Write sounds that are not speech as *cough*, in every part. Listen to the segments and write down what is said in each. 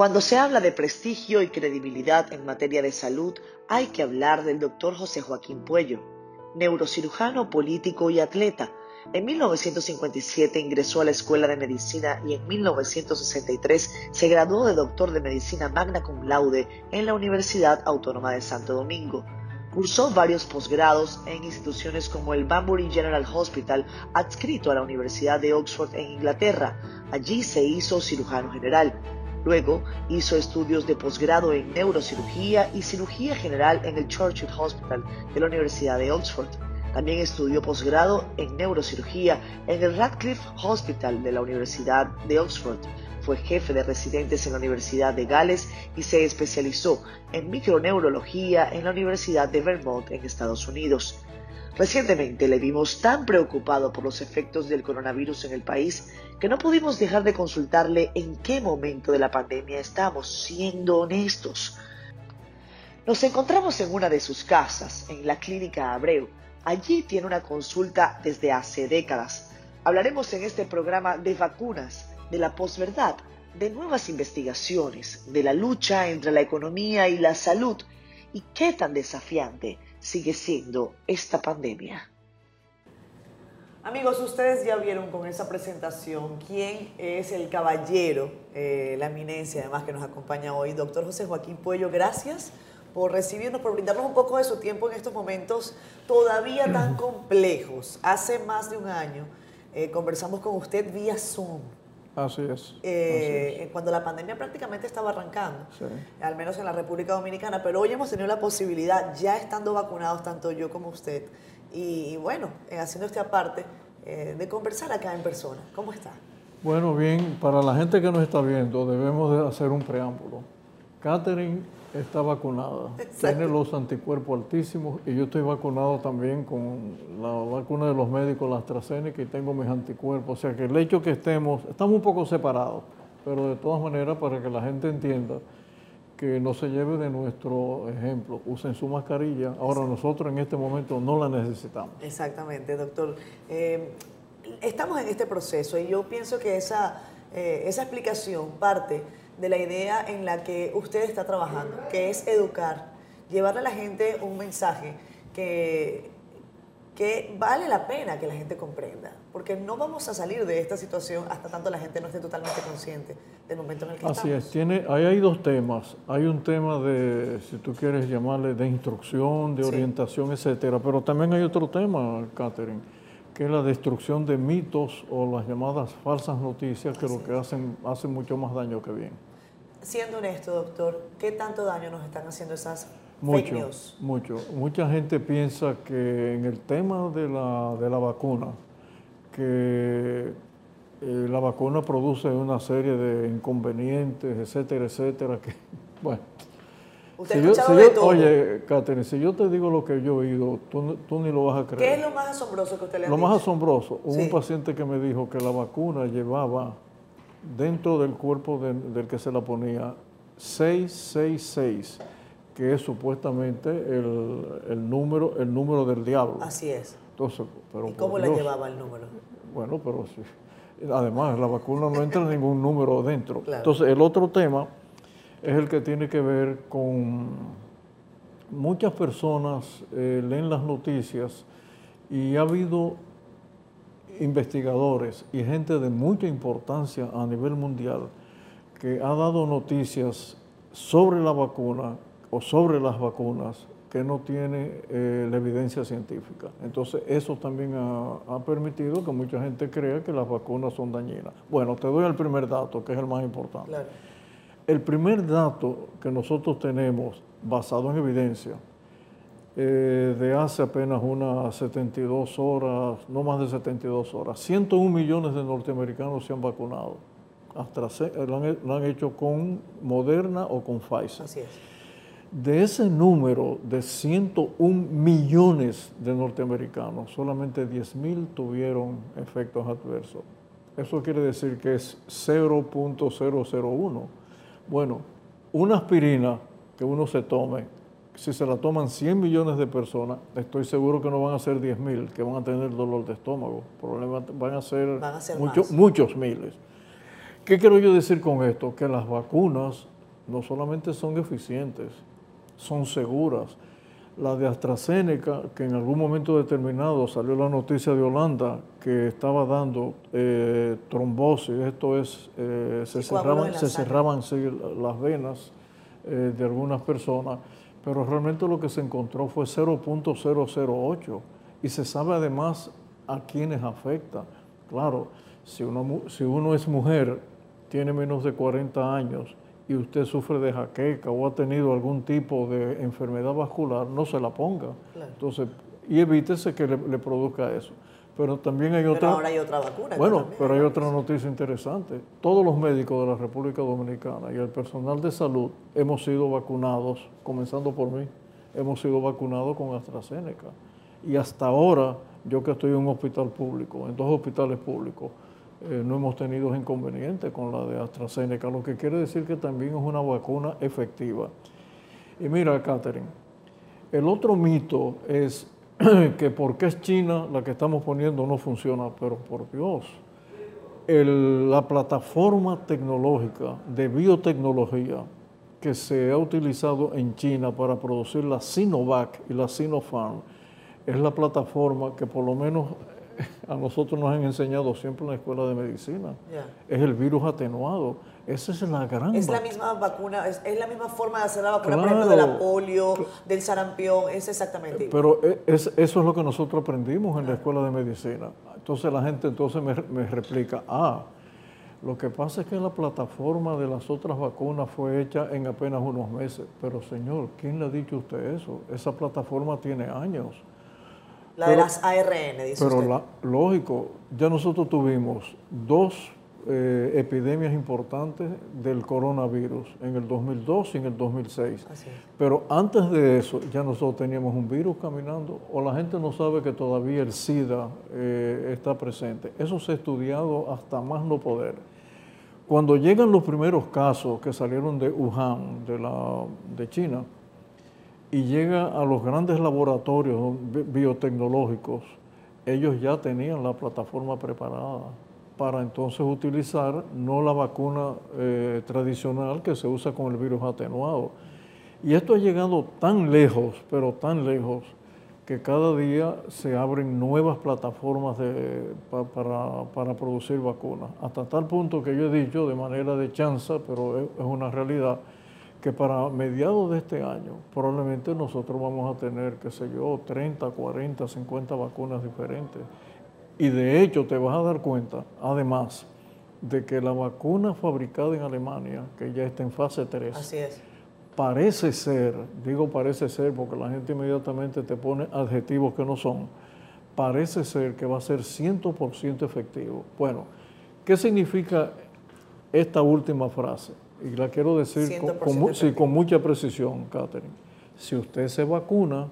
Cuando se habla de prestigio y credibilidad en materia de salud, hay que hablar del doctor José Joaquín Puello, neurocirujano, político y atleta. En 1957 ingresó a la Escuela de Medicina y en 1963 se graduó de doctor de Medicina magna cum laude en la Universidad Autónoma de Santo Domingo. Cursó varios posgrados en instituciones como el Banbury General Hospital, adscrito a la Universidad de Oxford en Inglaterra. Allí se hizo cirujano general. Luego hizo estudios de posgrado en neurocirugía y cirugía general en el Churchill Hospital de la Universidad de Oxford. También estudió posgrado en neurocirugía en el Radcliffe Hospital de la Universidad de Oxford. Fue jefe de residentes en la Universidad de Gales y se especializó en microneurología en la Universidad de Vermont en Estados Unidos. Recientemente le vimos tan preocupado por los efectos del coronavirus en el país que no pudimos dejar de consultarle en qué momento de la pandemia estamos, siendo honestos. Nos encontramos en una de sus casas, en la Clínica Abreu. Allí tiene una consulta desde hace décadas. Hablaremos en este programa de vacunas, de la posverdad, de nuevas investigaciones, de la lucha entre la economía y la salud y qué tan desafiante sigue siendo esta pandemia. Amigos, ustedes ya vieron con esa presentación quién es el caballero, eh, la eminencia además que nos acompaña hoy, doctor José Joaquín Puello. Gracias por recibirnos, por brindarnos un poco de su tiempo en estos momentos todavía tan *clears throat* complejos. Hace más de un año eh, conversamos con usted vía Zoom Así es, eh, Cuando la pandemia prácticamente estaba arrancando, al menos en la República Dominicana, pero hoy hemos tenido la posibilidad, ya estando vacunados, tanto yo como usted, y, bueno, haciendo este aparte, eh, de conversar acá en persona. ¿Cómo está? Bueno, bien, para la gente que nos está viendo, debemos de hacer un preámbulo. Catherine está vacunada, tiene los anticuerpos altísimos y yo estoy vacunado también con la vacuna de los médicos, la AstraZeneca, y tengo mis anticuerpos. O sea que el hecho que estemos, estamos un poco separados, pero de todas maneras para que la gente entienda que no se lleve de nuestro ejemplo, usen su mascarilla. Ahora nosotros en este momento no la necesitamos. Exactamente, doctor. Eh, estamos en este proceso y yo pienso que esa, eh, esa explicación parte de la idea en la que usted está trabajando, que es educar, llevarle a la gente un mensaje que, que vale la pena que la gente comprenda, porque no vamos a salir de esta situación hasta tanto la gente no esté totalmente consciente del momento en el que Así estamos. Así es, tiene, ahí hay dos temas. Hay un tema de, si tú quieres llamarle, de instrucción, de orientación, etcétera, pero también hay otro tema, Catherine, que es la destrucción de mitos o las llamadas falsas noticias, que lo que hacen, hacen mucho más daño que bien siendo honesto, doctor, ¿qué tanto daño nos están haciendo esas mucho, fake news? Mucho. Mucha gente piensa que en el tema de la, de la vacuna, que eh, la vacuna produce una serie de inconvenientes, etcétera, etcétera, que, *laughs* bueno. ¿Usted escuchado de todo? Oye, Catherine, si yo te digo lo que yo he oído, tú, tú, ni lo vas a creer. ¿Qué es lo más asombroso que usted le ha Lo dicho? más asombroso, hubo un paciente que me dijo que la vacuna llevaba dentro del cuerpo del que se la ponía 666, que es supuestamente el, número, el número del diablo. Así es. Entonces, pero ¿Y cómo le llevaba el número? Bueno, pero sí. Además, la vacuna no entra ningún número dentro. Entonces, el otro tema es el que tiene que ver con muchas personas eh, leen las noticias y ha habido investigadores y gente de mucha importancia a nivel mundial que ha dado noticias sobre la vacuna o sobre las vacunas que no tiene eh, la evidencia científica. Entonces eso también ha, permitido que mucha gente crea que las vacunas son dañinas. Bueno, te doy el primer dato, que es el más importante. El primer dato que nosotros tenemos basado en evidencia eh, de hace apenas unas 72 horas, no más de 72 horas. 101 millones de norteamericanos se han vacunado. AstraZeneca, lo, han, lo han hecho con Moderna o con Pfizer. Así es. De ese número de 101 millones de norteamericanos, solamente 10 mil tuvieron efectos adversos. Eso quiere decir que es 0.001. Bueno, una aspirina que uno se tome si se la toman 100 millones de personas, estoy seguro que no van a ser 10 mil que van a tener dolor de estómago. Probablemente van a ser, muchos miles. ¿Qué quiero yo decir con esto? Que las vacunas no solamente son eficientes, son seguras. La de AstraZeneca, que en algún momento determinado salió la noticia de Holanda que estaba dando eh, trombosis, esto es, eh, se, cerraban, se cerraban las venas eh, de algunas personas, pero realmente lo que se encontró fue 0.008 y se sabe además a quiénes afecta. Claro, si uno, si uno es mujer, tiene menos de 40 años y usted sufre de jaqueca o ha tenido algún tipo de enfermedad vascular, no se la ponga. Entonces, y evítese que le, produzca eso. Pero también hay otra. Pero ahora hay otra vacuna. Bueno, pero hay otra noticia interesante. Todos los médicos de la República Dominicana y el personal de salud hemos sido vacunados, comenzando por mí, hemos sido vacunados con AstraZeneca. Y hasta ahora, yo que estoy en un hospital público, en dos hospitales públicos, eh, no hemos tenido inconvenientes con la de AstraZeneca, lo que quiere decir que también es una vacuna efectiva. Y mira, Catherine, el otro mito es *clears throat* que porque es China la que estamos poniendo no funciona, pero por Dios, la plataforma tecnológica de biotecnología que se ha utilizado en China para producir la Sinovac y la Sinopharm es la plataforma que por lo menos *laughs* a nosotros nos han enseñado siempre en la escuela de medicina. Es el virus atenuado. Esa es la gran... Es la misma vacuna, es, la misma forma de hacer la vacuna, por ejemplo, de la polio, del sarampión, es exactamente Pero e, eso es lo que nosotros aprendimos en la escuela de medicina. Entonces la gente entonces me, me replica, ah, lo que pasa es que la plataforma de las otras vacunas fue hecha en apenas unos meses. Pero señor, ¿quién le ha dicho usted eso? Esa plataforma tiene años. La de las ARN, dice Pero La, lógico, ya nosotros tuvimos dos eh, epidemias importantes del coronavirus en el 2002 y en el 2006. Pero antes de eso ya nosotros teníamos un virus caminando o la gente no sabe que todavía el SIDA eh, está presente. Eso se ha estudiado hasta más no poder. Cuando llegan los primeros casos que salieron de Wuhan, de, la, de China, y llega a los grandes laboratorios biotecnológicos, ellos ya tenían la plataforma preparada para entonces utilizar no la vacuna eh, tradicional que se usa con el virus atenuado. Y esto ha llegado tan lejos, pero tan lejos, que cada día se abren nuevas plataformas para, para, producir vacunas. Hasta tal punto que yo he dicho de manera de chanza, pero es una realidad, que para mediados de este año probablemente nosotros vamos a tener, qué sé yo, 30, 40, 50 vacunas diferentes. Y de hecho te vas a dar cuenta, además, de que la vacuna fabricada en Alemania, que ya está en fase 3, Así es. parece ser, digo parece ser porque la gente inmediatamente te pone adjetivos que no son, parece ser que va a ser 100% efectivo. Bueno, ¿qué significa esta última frase? y la quiero decir con, con mucha precisión, Catherine. Si usted se vacuna,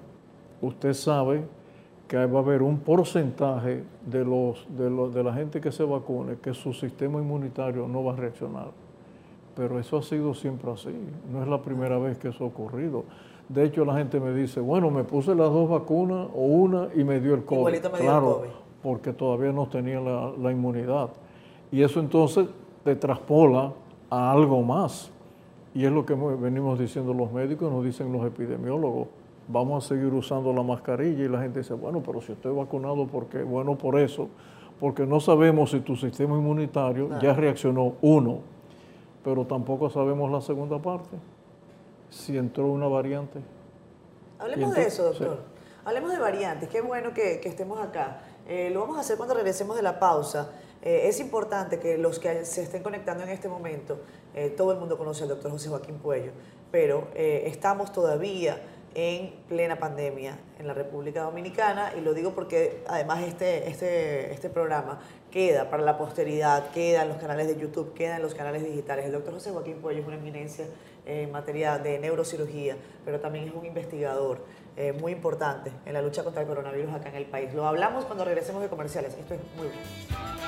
usted sabe que va a haber un porcentaje de, los, de, los, de la gente que se vacune que su sistema inmunitario no va a reaccionar. Pero eso ha sido siempre así. No es la primera vez que eso ha ocurrido. De hecho, la gente me dice, bueno, me puse las dos vacunas o una y me dio el COVID. claro, porque todavía no tenía la, la inmunidad. Y eso entonces te traspola a algo más. Y es lo que venimos diciendo los médicos, nos dicen los epidemiólogos. Vamos a seguir usando la mascarilla y la gente dice, bueno, pero si estoy vacunado, ¿por qué? Bueno, por eso, porque no sabemos si tu sistema inmunitario ya reaccionó, uno, pero tampoco sabemos la segunda parte, si entró una variante. Hablemos de eso, doctor. Hablemos de variantes. Qué bueno que, estemos acá. Eh, lo vamos a hacer cuando regresemos de la pausa. Eh, es importante que los que se estén conectando en este momento, eh, todo el mundo conoce al doctor José Joaquín Puello, pero estamos todavía en plena pandemia en la República Dominicana y lo digo porque además este, este, este programa queda para la posteridad, queda en los canales de YouTube, queda en los canales digitales. El doctor José Joaquín Puello es una eminencia en materia de neurocirugía, pero también es un investigador muy importante en la lucha contra el coronavirus acá en el país. Lo hablamos cuando regresemos de comerciales. Esto es muy bueno.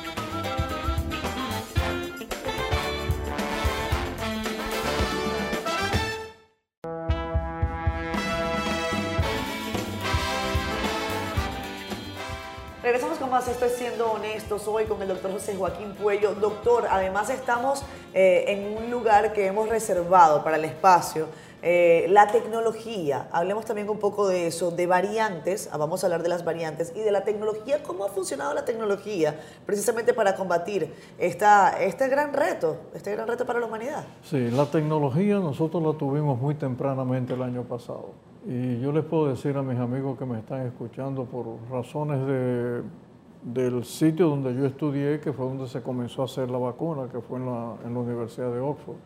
Más Estoy siendo honestos hoy con el doctor José Joaquín Puello. Doctor, además estamos eh, en un lugar que hemos reservado para el espacio. Eh, la tecnología, hablemos también un poco de eso, de variantes, ah, vamos a hablar de las variantes y de la tecnología, cómo ha funcionado la tecnología precisamente para combatir esta, este gran reto, este gran reto para la humanidad. Sí, la tecnología nosotros la tuvimos muy tempranamente el año pasado. Y yo les puedo decir a mis amigos que me están escuchando por razones de, del sitio donde yo estudié, que fue donde se comenzó a hacer la vacuna, que fue en la, en la Universidad de Oxford.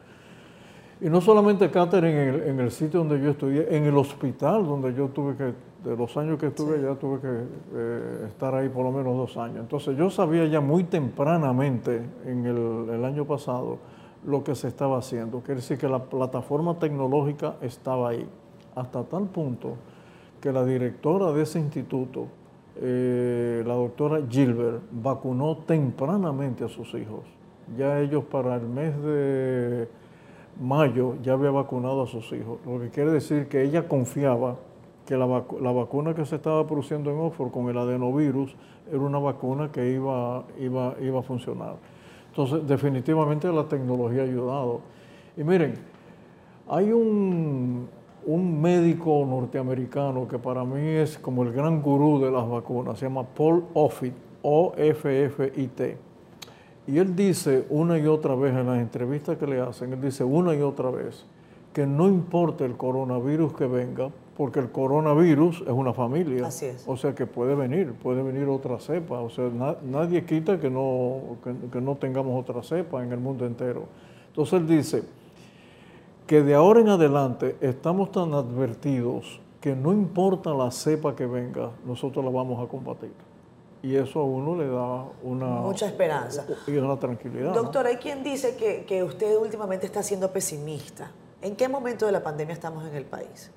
Y no solamente Catherine en el, en el, sitio donde yo estudié, en el hospital donde yo tuve que, de los años que estuve allá, tuve que eh, estar ahí por lo menos dos años. Entonces yo sabía ya muy tempranamente, en el, el año pasado, lo que se estaba haciendo. Quiere decir que la plataforma tecnológica estaba ahí hasta tal punto que la directora de ese instituto, eh, la doctora Gilbert, vacunó tempranamente a sus hijos. Ya ellos para el mes de mayo ya había vacunado a sus hijos, lo que quiere decir que ella confiaba que la, la vacuna que se estaba produciendo en Oxford con el adenovirus era una vacuna que iba, iba, iba a funcionar. Entonces, definitivamente la tecnología ha ayudado. Y miren, hay un, un médico norteamericano que para mí es como el gran gurú de las vacunas, se llama Paul Offit, O-F-F-I-T. Y él dice una y otra vez en las entrevistas que le hacen, él dice una y otra vez que no importa el coronavirus que venga, porque el coronavirus es una familia. Así es. O sea que puede venir, puede venir otra cepa. O sea, na, nadie quita que no, que, que no tengamos otra cepa en el mundo entero. Entonces él dice, que de ahora en adelante estamos tan advertidos que no importa la cepa que venga, nosotros la vamos a combatir. Y eso a uno le da una... Mucha esperanza. Y una tranquilidad. Doctor, ¿no? hay quien dice que, que, usted últimamente está siendo pesimista. ¿En qué momento de la pandemia estamos en el país?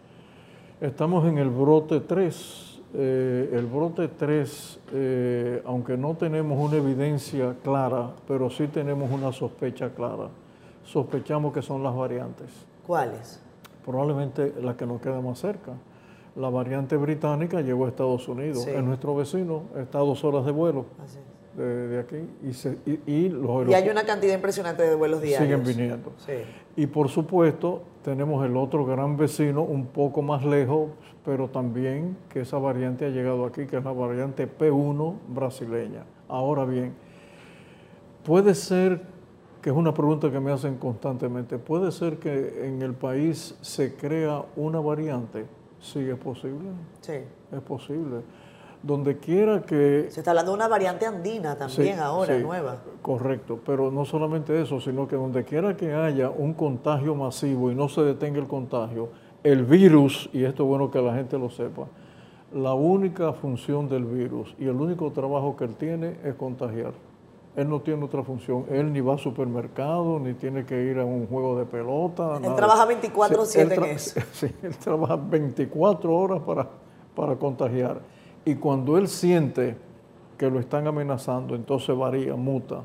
Estamos en el brote 3. Eh, el brote 3, eh, aunque no tenemos una evidencia clara, pero sí tenemos una sospecha clara sospechamos que son las variantes. ¿Cuáles? Probablemente la que nos queda más cerca. La variante británica llegó a Estados Unidos. Sí. Es nuestro vecino, está a dos horas de vuelo de, de, aquí. Y, se, y, y, los y, hay una cantidad impresionante de vuelos diarios. Siguen viniendo. Sí. Y por supuesto, tenemos el otro gran vecino, un poco más lejos, pero también que esa variante ha llegado aquí, que es la variante P1 brasileña. Ahora bien, puede ser que es una pregunta que me hacen constantemente. ¿Puede ser que en el país se crea una variante? Sí, es posible. Sí. Es posible. Donde quiera que... Se está hablando de una variante andina también sí, ahora, sí, nueva. Correcto, pero no solamente eso, sino que donde quiera que haya un contagio masivo y no se detenga el contagio, el virus, y esto es bueno que la gente lo sepa, la única función del virus y el único trabajo que él tiene es contagiar. Él no tiene otra función. Él ni va al supermercado, ni tiene que ir a un juego de pelota. Él nada. trabaja 24 sí, en eso. *laughs* Sí, él trabaja 24 horas para, para contagiar. Y cuando él siente que lo están amenazando, entonces varía, muta,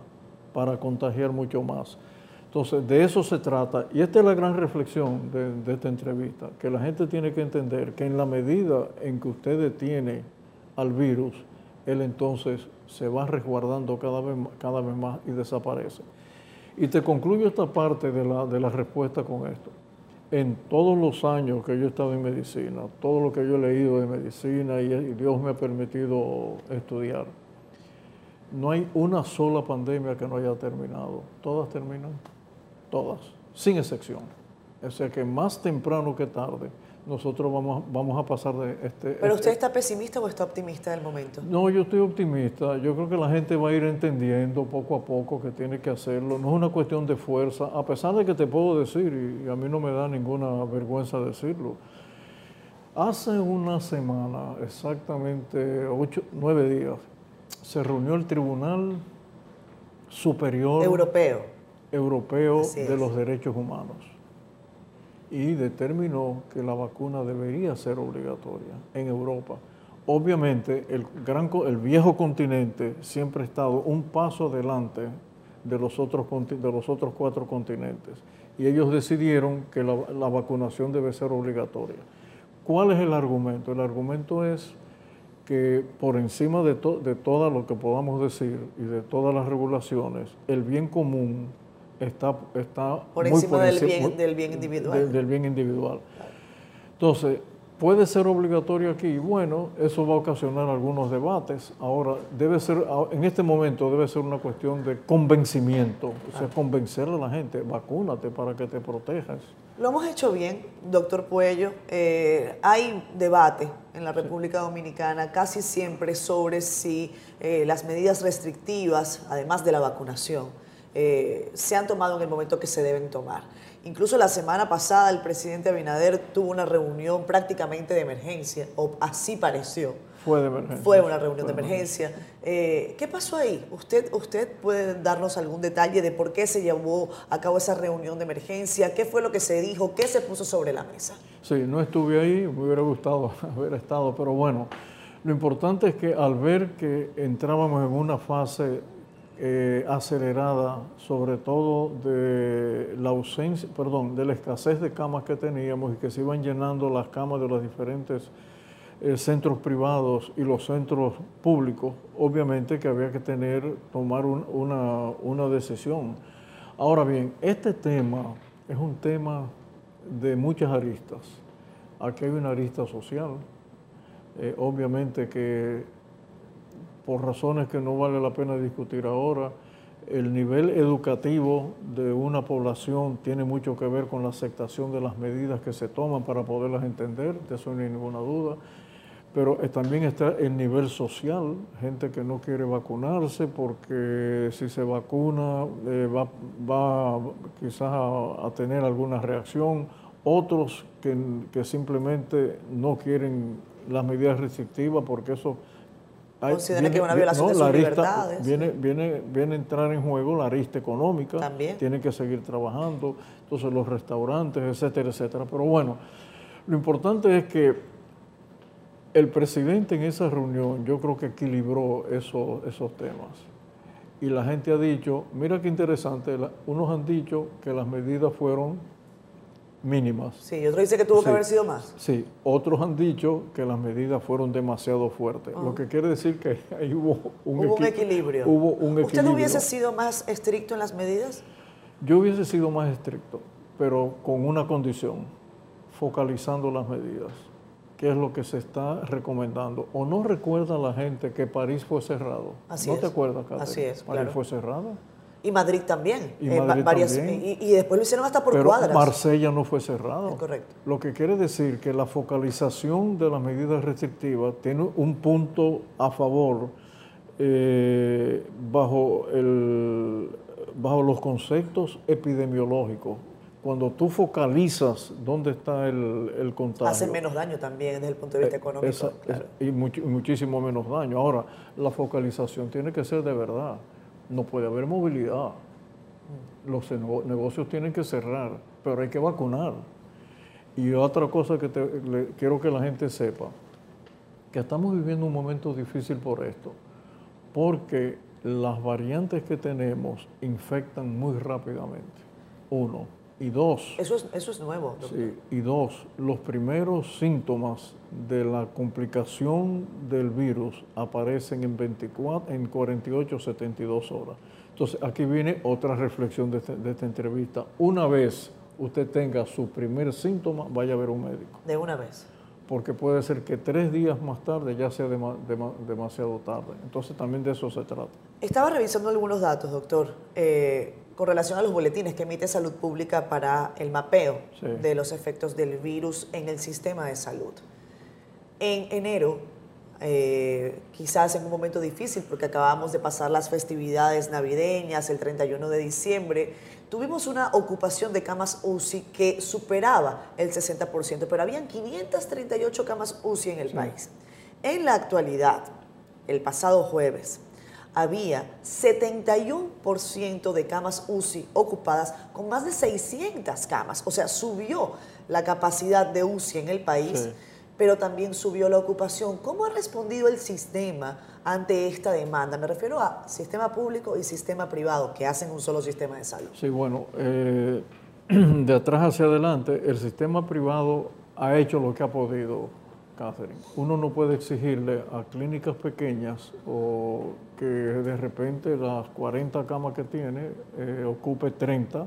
para contagiar mucho más. Entonces, de eso se trata. Y esta es la gran reflexión de, de esta entrevista, que la gente tiene que entender que en la medida en que usted detiene al virus, él entonces se va resguardando cada vez, cada vez más y desaparece. Y te concluyo esta parte de la, de respuesta con esto. En todos los años que yo he estado en medicina, todo lo que yo he leído de medicina y, y Dios me ha permitido estudiar, no hay una sola pandemia que no haya terminado. Todas terminan, todas, sin excepción. O sea que más temprano que tarde, nosotros vamos, vamos a pasar de este... ¿Pero usted este, está pesimista o está optimista del momento? No, yo estoy optimista. Yo creo que la gente va a ir entendiendo poco a poco que tiene que hacerlo. No es una cuestión de fuerza, a pesar de que te puedo decir, y a mí no me da ninguna vergüenza decirlo, hace una semana, exactamente ocho, nueve días, se reunió el Tribunal Superior Europeo, Europeo de los Derechos Humanos y determinó que la vacuna debería ser obligatoria en Europa. Obviamente, el, gran, el viejo continente siempre ha estado un paso adelante de los otros, de los otros cuatro continentes y ellos decidieron que la, vacunación debe ser obligatoria. ¿Cuál es el argumento? El argumento es que por encima de, de todo lo que podamos decir y de todas las regulaciones, el bien común está, está por encima, del, bien, del bien individual. del bien individual. Entonces, ¿Puede ser obligatorio aquí? Bueno, eso va a ocasionar algunos debates. Ahora, debe ser, en este momento debe ser una cuestión de convencimiento, o sea, convencer a la gente, vacúnate para que te protejas. Lo hemos hecho bien, doctor Puello. Eh, hay debate en la República Dominicana casi siempre sobre si eh, las medidas restrictivas, además de la vacunación, eh, se han tomado en el momento que se deben tomar. Incluso la semana pasada el presidente Abinader tuvo una reunión prácticamente de emergencia, o así pareció. Fue de emergencia. Fue una reunión de emergencia. Eh, ¿Qué pasó ahí? ¿Usted, ¿Usted puede darnos algún detalle de por qué se llevó a cabo esa reunión de emergencia? ¿Qué fue lo que se dijo? ¿Qué se puso sobre la mesa? Sí, no estuve ahí, me hubiera gustado *laughs* haber estado, pero bueno, lo importante es que al ver que entrábamos en una fase eh, acelerada, sobre todo de la ausencia, perdón, de la escasez de camas que teníamos y que se iban llenando las camas de los diferentes eh, centros privados y los centros públicos, obviamente que había que tener, tomar una, una decisión. Ahora bien, este tema es un tema de muchas aristas. Aquí hay una arista social, eh, obviamente que por razones que no vale la pena discutir ahora. El nivel educativo de una población tiene mucho que ver con la aceptación de las medidas que se toman para poderlas entender, de eso no hay ninguna duda. Pero también está el nivel social, gente que no quiere vacunarse porque si se vacuna eh, va, va, quizás a, tener alguna reacción, otros que, que simplemente no quieren las medidas restrictivas porque eso Considera que es una violación de sus libertades. Viene, viene, viene a entrar en juego la arista económica. También. Tiene que seguir trabajando. Entonces los restaurantes, etcétera, etcétera. Pero bueno, lo importante es que el presidente en esa reunión yo creo que equilibró esos, esos temas. Y la gente ha dicho, mira qué interesante, unos han dicho que las medidas fueron mínimas. Sí, otros dicen que tuvo que haber sido más. Sí, otros han dicho que las medidas fueron demasiado fuertes, lo que quiere decir que ahí hubo un, hubo un equilibrio. Hubo un equilibrio. ¿Usted hubiese sido más estricto en las medidas? Yo hubiese sido más estricto, pero con una condición, focalizando las medidas, que es lo que se está recomendando. ¿O no recuerda la gente que París fue cerrado? Así ¿No es. te acuerdas, Catherine? Así es, París fue cerrado. Y Madrid también. Y, Madrid también. Y, después lo hicieron hasta por Pero cuadras. Marsella no fue cerrado. correcto. Lo que quiere decir que la focalización de las medidas restrictivas tiene un punto a favor eh, bajo, el, bajo los conceptos epidemiológicos. Cuando tú focalizas dónde está el, el contagio. Hace menos daño también desde el punto de vista eh, económico. y muchísimo menos daño. Ahora, la focalización tiene que ser de verdad no puede haber movilidad. Los negocios tienen que cerrar, pero hay que vacunar. Y otra cosa que quiero que la gente sepa, que estamos viviendo un momento difícil por esto, porque las variantes que tenemos infectan muy rápidamente. Uno. Y dos. Eso es, eso es nuevo. Sí, y dos, los primeros síntomas de la complicación del virus aparecen en, 24, en 48 72 horas. Entonces, aquí viene otra reflexión de, este, de esta entrevista. Una vez usted tenga su primer síntoma, vaya a ver un médico. De una vez. Porque puede ser que tres días más tarde ya sea demasiado tarde. Entonces, también de eso se trata. Estaba revisando algunos datos, doctor. Eh, con relación a los boletines que emite Salud Pública para el mapeo de los efectos del virus en el sistema de salud. En enero, eh, quizás en un momento difícil porque acabamos de pasar las festividades navideñas, el 31 de diciembre, tuvimos una ocupación de camas UCI que superaba el 60%, pero habían 538 camas UCI en el país. En la actualidad, el pasado jueves, había 71% de camas UCI ocupadas con más de 600 camas. O sea, subió la capacidad de UCI en el país, pero también subió la ocupación. ¿Cómo ha respondido el sistema ante esta demanda? Me refiero a sistema público y sistema privado, que hacen un solo sistema de salud. Sí, bueno, eh, *clears throat* de atrás hacia adelante, el sistema privado ha hecho lo que ha podido Catherine. Uno no puede exigirle a clínicas pequeñas o que de repente las 40 camas que tiene eh, ocupe 30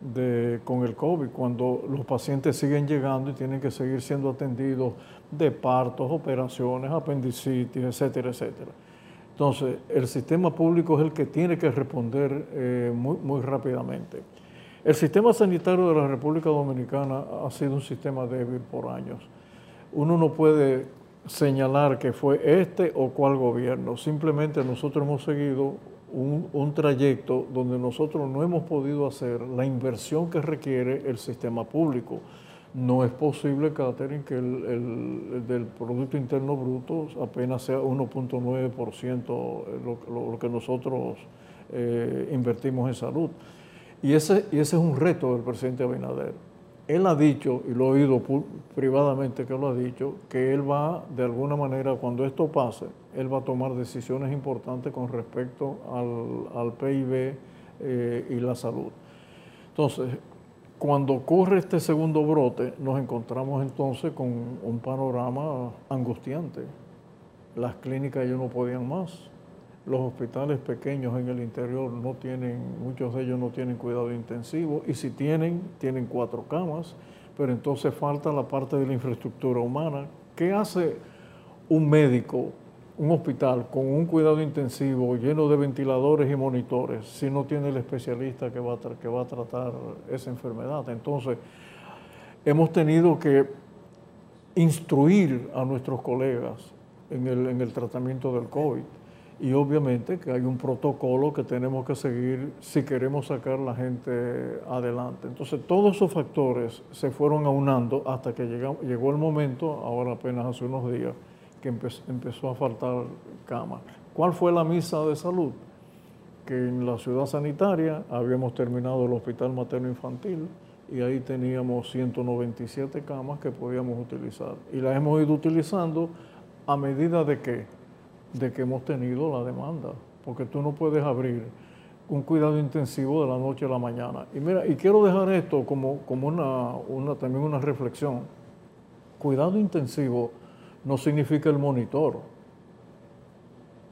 de, con el COVID, cuando los pacientes siguen llegando y tienen que seguir siendo atendidos de partos, operaciones, apendicitis, etcétera, etcétera. Entonces, el sistema público es el que tiene que responder eh, muy, muy rápidamente. El sistema sanitario de la República Dominicana ha sido un sistema débil por años. Uno no puede señalar que fue este o cual gobierno, simplemente nosotros hemos seguido un, trayecto donde nosotros no hemos podido hacer la inversión que requiere el sistema público. No es posible, Catherine, que el, del Producto Interno Bruto apenas sea 1.9% lo, lo, que nosotros eh, invertimos en salud. Y ese, y ese es un reto del presidente Abinader. Él ha dicho, y lo he oído privadamente que lo ha dicho, que él va, de alguna manera, cuando esto pase, él va a tomar decisiones importantes con respecto al, PIB eh, y la salud. Entonces, cuando ocurre este segundo brote, nos encontramos entonces con un panorama angustiante. Las clínicas ya no podían más. Los hospitales pequeños en el interior no tienen, muchos de ellos no tienen cuidado intensivo y si tienen, tienen cuatro camas, pero entonces falta la parte de la infraestructura humana. ¿Qué hace un médico, un hospital con un cuidado intensivo lleno de ventiladores y monitores si no tiene el especialista que va a, que va a tratar esa enfermedad? Entonces, hemos tenido que instruir a nuestros colegas en el, en el tratamiento del COVID y obviamente que hay un protocolo que tenemos que seguir si queremos sacar la gente adelante. Entonces todos esos factores se fueron aunando hasta que llegó, llegó el momento, ahora apenas hace unos días, que empezó, a faltar cama. ¿Cuál fue la misa de salud? Que en la ciudad sanitaria habíamos terminado el hospital materno infantil y ahí teníamos 197 camas que podíamos utilizar. Y las hemos ido utilizando a medida de que de que hemos tenido la demanda, porque tú no puedes abrir un cuidado intensivo de la noche a la mañana. Y mira, y quiero dejar esto como, como una, una, también una reflexión. Cuidado intensivo no significa el monitor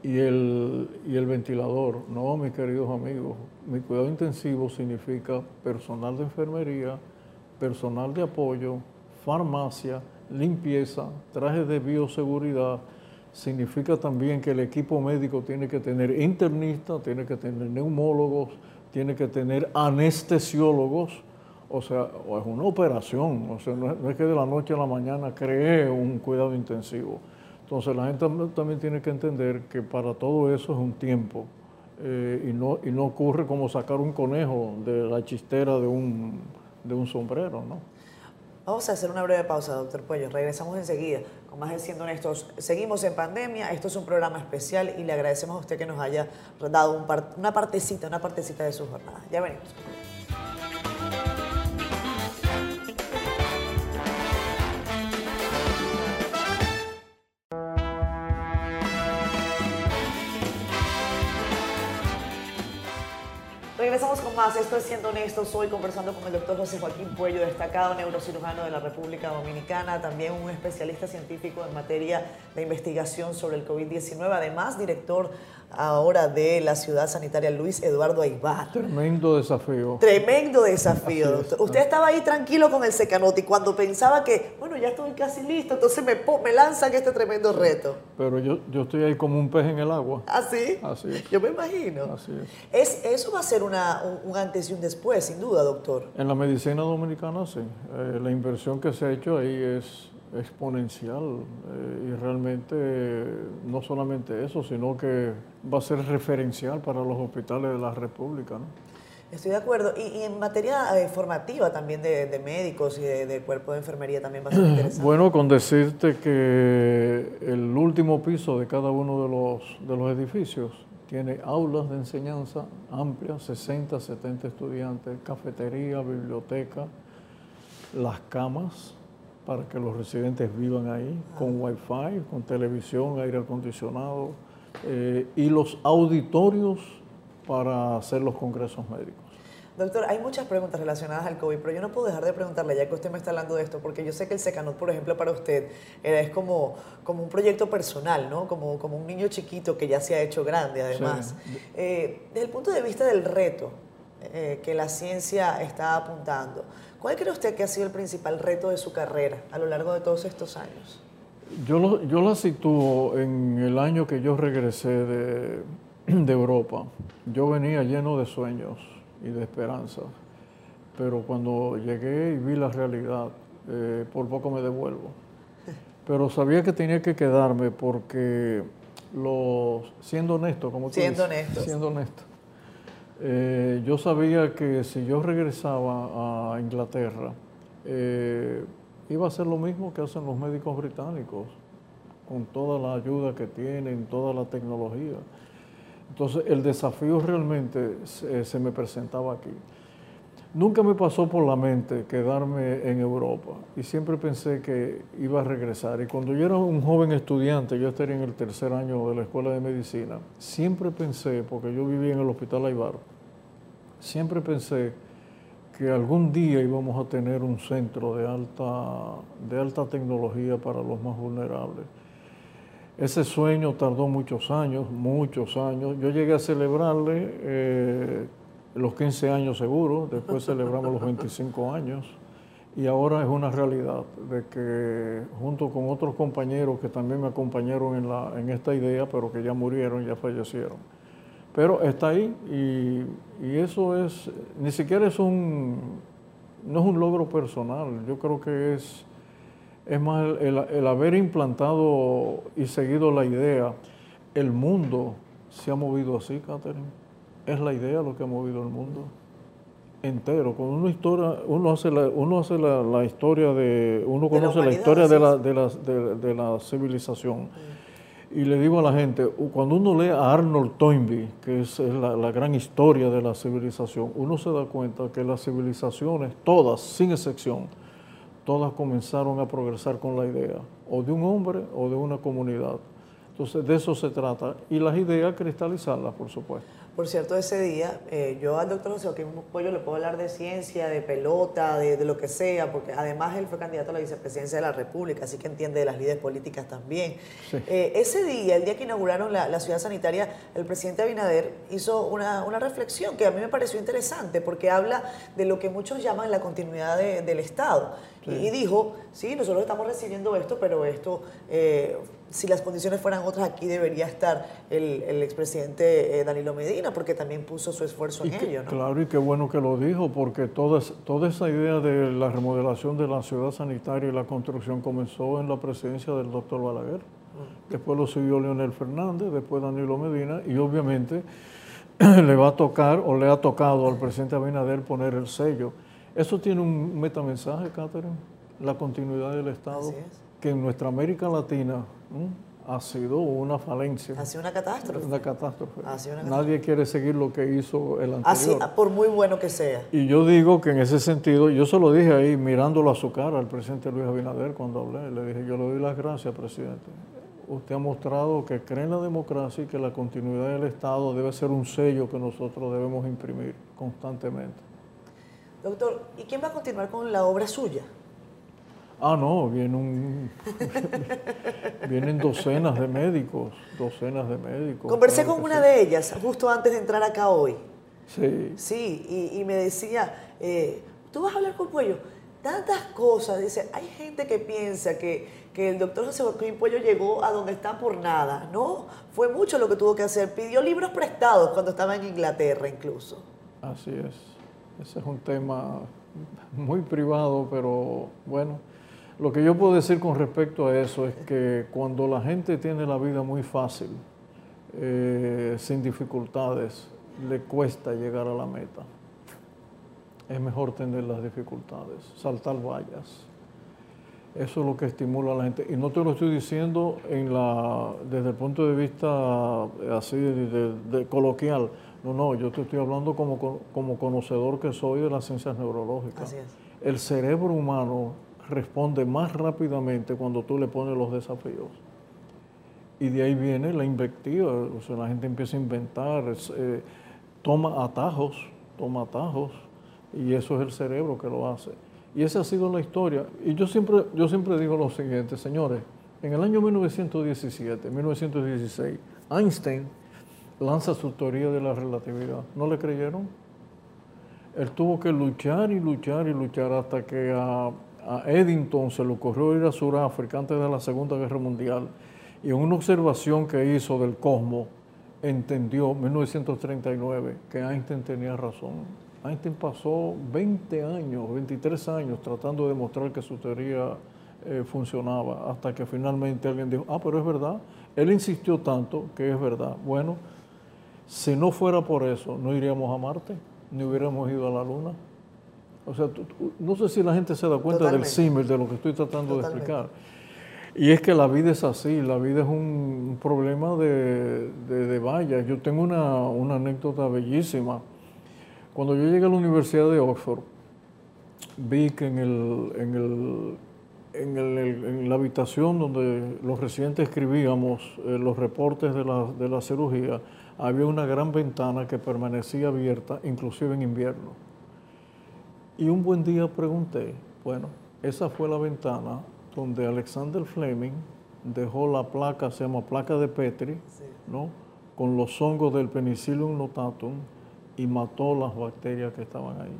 y el, y el ventilador. No, mis queridos amigos. Mi cuidado intensivo significa personal de enfermería, personal de apoyo, farmacia, limpieza, trajes de bioseguridad, significa también que el equipo médico tiene que tener internistas, tiene que tener neumólogos, tiene que tener anestesiólogos, o sea, o es una operación, o sea, no es, que de la noche a la mañana cree un cuidado intensivo. Entonces la gente también tiene que entender que para todo eso es un tiempo eh, y, no, y no ocurre como sacar un conejo de la chistera de un, de un sombrero, ¿no? Vamos a hacer una breve pausa, doctor Puello. Regresamos enseguida con más de Siendo Honestos. Seguimos en pandemia. Esto es un programa especial y le agradecemos a usted que nos haya dado una partecita, una partecita de su jornada. Ya venimos. Regresamos con más. Esto es Siendo Honestos. Hoy conversando con el doctor José Joaquín Puello, destacado neurocirujano de la República Dominicana, también un especialista científico en materia de investigación sobre el COVID-19, además director ahora de la ciudad sanitaria Luis Eduardo Aibar. Tremendo desafío. Tremendo desafío, doctor. Usted estaba ahí tranquilo con el Secanote y cuando pensaba que, bueno, ya estoy casi listo, entonces me, me lanzan este tremendo reto. Pero yo, yo estoy ahí como un pez en el agua. ¿Ah, sí? Así es. Yo me imagino. Así es. es eso va a ser una, un, antes y un después, sin duda, doctor. En la medicina dominicana, sí. Eh, la inversión que se ha hecho ahí es exponencial eh, y realmente no solamente eso, sino que va a ser referencial para los hospitales de la República. ¿no? Estoy de acuerdo. Y, en materia eh, formativa también de, médicos y de, cuerpo de enfermería también va a ser *clears throat* interesante. Bueno, con decirte que el último piso de cada uno de los, de los edificios tiene aulas de enseñanza amplias, 60, 70 estudiantes, cafetería, biblioteca, las camas, para que los residentes vivan ahí, con wifi, con televisión, aire acondicionado eh, y los auditorios para hacer los congresos médicos. Doctor, hay muchas preguntas relacionadas al COVID, pero yo no puedo dejar de preguntarle, ya que usted me está hablando de esto, porque yo sé que el Secanut, por ejemplo, para usted eh, es como, como un proyecto personal, ¿no? Como, como un niño chiquito que ya se ha hecho grande, además. Eh, desde el punto de vista del reto eh, que la ciencia está apuntando, ¿cuál cree usted que ha sido el principal reto de su carrera a lo largo de todos estos años? Yo, lo, yo la sitúo en el año que yo regresé de, *clears throat* de Europa. Yo venía lleno de sueños y de esperanza. Pero cuando llegué y vi la realidad, eh, por poco me devuelvo. *laughs* Pero sabía que tenía que quedarme porque, los, siendo honesto, como tú siendo dices, honesto. siendo honesto, eh, yo sabía que si yo regresaba a Inglaterra, eh, iba a ser lo mismo que hacen los médicos británicos, con toda la ayuda que tienen, toda la tecnología. Entonces el desafío realmente se, me presentaba aquí. Nunca me pasó por la mente quedarme en Europa y siempre pensé que iba a regresar. Y cuando yo era un joven estudiante, yo estaría en el tercer año de la escuela de medicina, siempre pensé, porque yo vivía en el hospital Aibar, siempre pensé que algún día íbamos a tener un centro de alta, de alta tecnología para los más vulnerables. Ese sueño tardó muchos años, muchos años. Yo llegué a celebrarle eh, los 15 años seguro, después celebramos los 25 años y ahora es una realidad de que junto con otros compañeros que también me acompañaron en, la, en esta idea, pero que ya murieron, ya fallecieron. Pero está ahí y, eso es, ni siquiera es un, no es un logro personal, yo creo que es es más el, haber implantado y seguido la idea. El mundo se ha movido así, Catherine. Es la idea lo que ha movido el mundo entero. Con una historia, uno hace la, uno hace la, historia de, uno conoce la, historia de la, de, la, civilización. Y le digo a la gente, cuando uno lee a Arnold Toynbee, que es la, gran historia de la civilización, uno se da cuenta que las civilizaciones, todas, sin excepción, todas comenzaron a progresar con la idea, o de un hombre o de una comunidad. Entonces, de eso se trata. Y las ideas, cristalizarlas, por supuesto. Por cierto, ese día, eh, yo al doctor José Joaquín Pollo le puedo hablar de ciencia, de pelota, de, lo que sea, porque además él fue candidato a la vicepresidencia de la República, así que entiende de las líderes políticas también. Eh, ese día, el día que inauguraron la, ciudad sanitaria, el presidente Abinader hizo una, reflexión que a mí me pareció interesante, porque habla de lo que muchos llaman la continuidad del Estado. Y dijo, sí, nosotros estamos recibiendo esto, pero esto, eh, si las condiciones fueran otras, aquí debería estar el, expresidente eh, Danilo Medina, porque también puso su esfuerzo en ello. ¿no? Claro, y qué bueno que lo dijo, porque toda, toda esa idea de la remodelación de la ciudad sanitaria y la construcción comenzó en la presidencia del doctor Balaguer. Mm. Después lo siguió Leonel Fernández, después Danilo Medina, y obviamente *clears throat* le va a tocar o le ha tocado al presidente Abinader poner el sello eso tiene un metamensaje, Catherine, la continuidad del Estado, que en nuestra América Latina ha sido una falencia. Ha sido una catástrofe. Una catástrofe. Nadie quiere seguir lo que hizo el anterior. Así, por muy bueno que sea. Y yo digo que en ese sentido, yo se lo dije ahí mirándolo a su cara al presidente Luis Abinader cuando hablé, le dije, yo le doy las gracias, presidente. Usted ha mostrado que cree en la democracia y que la continuidad del Estado debe ser un sello que nosotros debemos imprimir constantemente. Doctor, ¿y quién va a continuar con la obra suya? Ah, no, viene un, *laughs* vienen docenas de médicos, docenas de médicos. Conversé con una de ellas justo antes de entrar acá hoy. Sí. Sí, y, me decía, eh, tú vas a hablar con Puello, tantas cosas. Dice, hay gente que piensa que, que el doctor José Joaquín Puello llegó a donde está por nada. No, fue mucho lo que tuvo que hacer. Pidió libros prestados cuando estaba en Inglaterra incluso. Así es. Ese es un tema muy privado, pero bueno, lo que yo puedo decir con respecto a eso es que cuando la gente tiene la vida muy fácil, eh, sin dificultades, le cuesta llegar a la meta. Es mejor tener las dificultades, saltar vallas. Eso es lo que estimula a la gente. Y no te lo estoy diciendo desde el punto de vista así de coloquial no, no, yo te estoy hablando como, como conocedor que soy de las ciencias neurológicas. Así es. El cerebro humano responde más rápidamente cuando tú le pones los desafíos. Y de ahí viene la invectiva, o sea, la gente empieza a inventar, eh, toma atajos toma atajos y eso es el cerebro que lo hace. Y esa ha sido la historia. Y yo siempre, yo siempre digo lo siguiente, señores, en el año 1917, 1916, Einstein lanza su teoría de la relatividad. ¿No le creyeron? Él tuvo que luchar y luchar y luchar hasta que a, Eddington se le ocurrió ir a Sudáfrica antes de la Segunda Guerra Mundial y en una observación que hizo del cosmos entendió, en 1939, que Einstein tenía razón. Einstein pasó 20 años, 23 años tratando de demostrar que su teoría eh, funcionaba, hasta que finalmente alguien dijo, ah, pero es verdad. Él insistió tanto que es verdad. Bueno, si no fuera por eso, no iríamos a Marte, ni hubiéramos ido a la Luna. O sea, no sé si la gente se da cuenta del símil, de lo que estoy tratando de explicar. Y es que la vida es así, la vida es un problema de, de, vallas. Yo tengo una, una, anécdota bellísima. Cuando yo llegué a la Universidad de Oxford, vi que en el, en el en, la habitación donde los residentes escribíamos eh, los reportes de la, de la cirugía, había una gran ventana que permanecía abierta, inclusive en invierno. Y un buen día pregunté, bueno, esa fue la ventana donde Alexander Fleming dejó la placa, se llama placa de Petri, ¿no? con los hongos del Penicillium notatum y mató las bacterias que estaban ahí.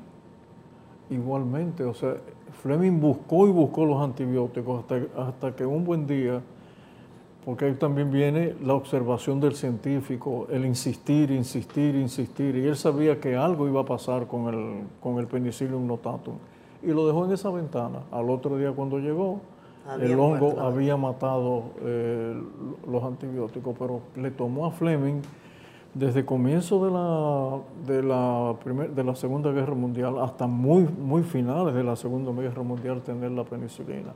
Igualmente, o sea, Fleming buscó y buscó los antibióticos hasta, hasta que un buen día, porque ahí también viene la observación del científico, el insistir, insistir, insistir, y él sabía que algo iba a pasar con el, con el penicillium notatum, y lo dejó en esa ventana. Al otro día cuando llegó, el hongo había matado eh, los antibióticos, pero le tomó a Fleming desde el comienzo de la, de la, de la Segunda Guerra Mundial hasta muy, muy finales de la Segunda Guerra Mundial tener la penicilina.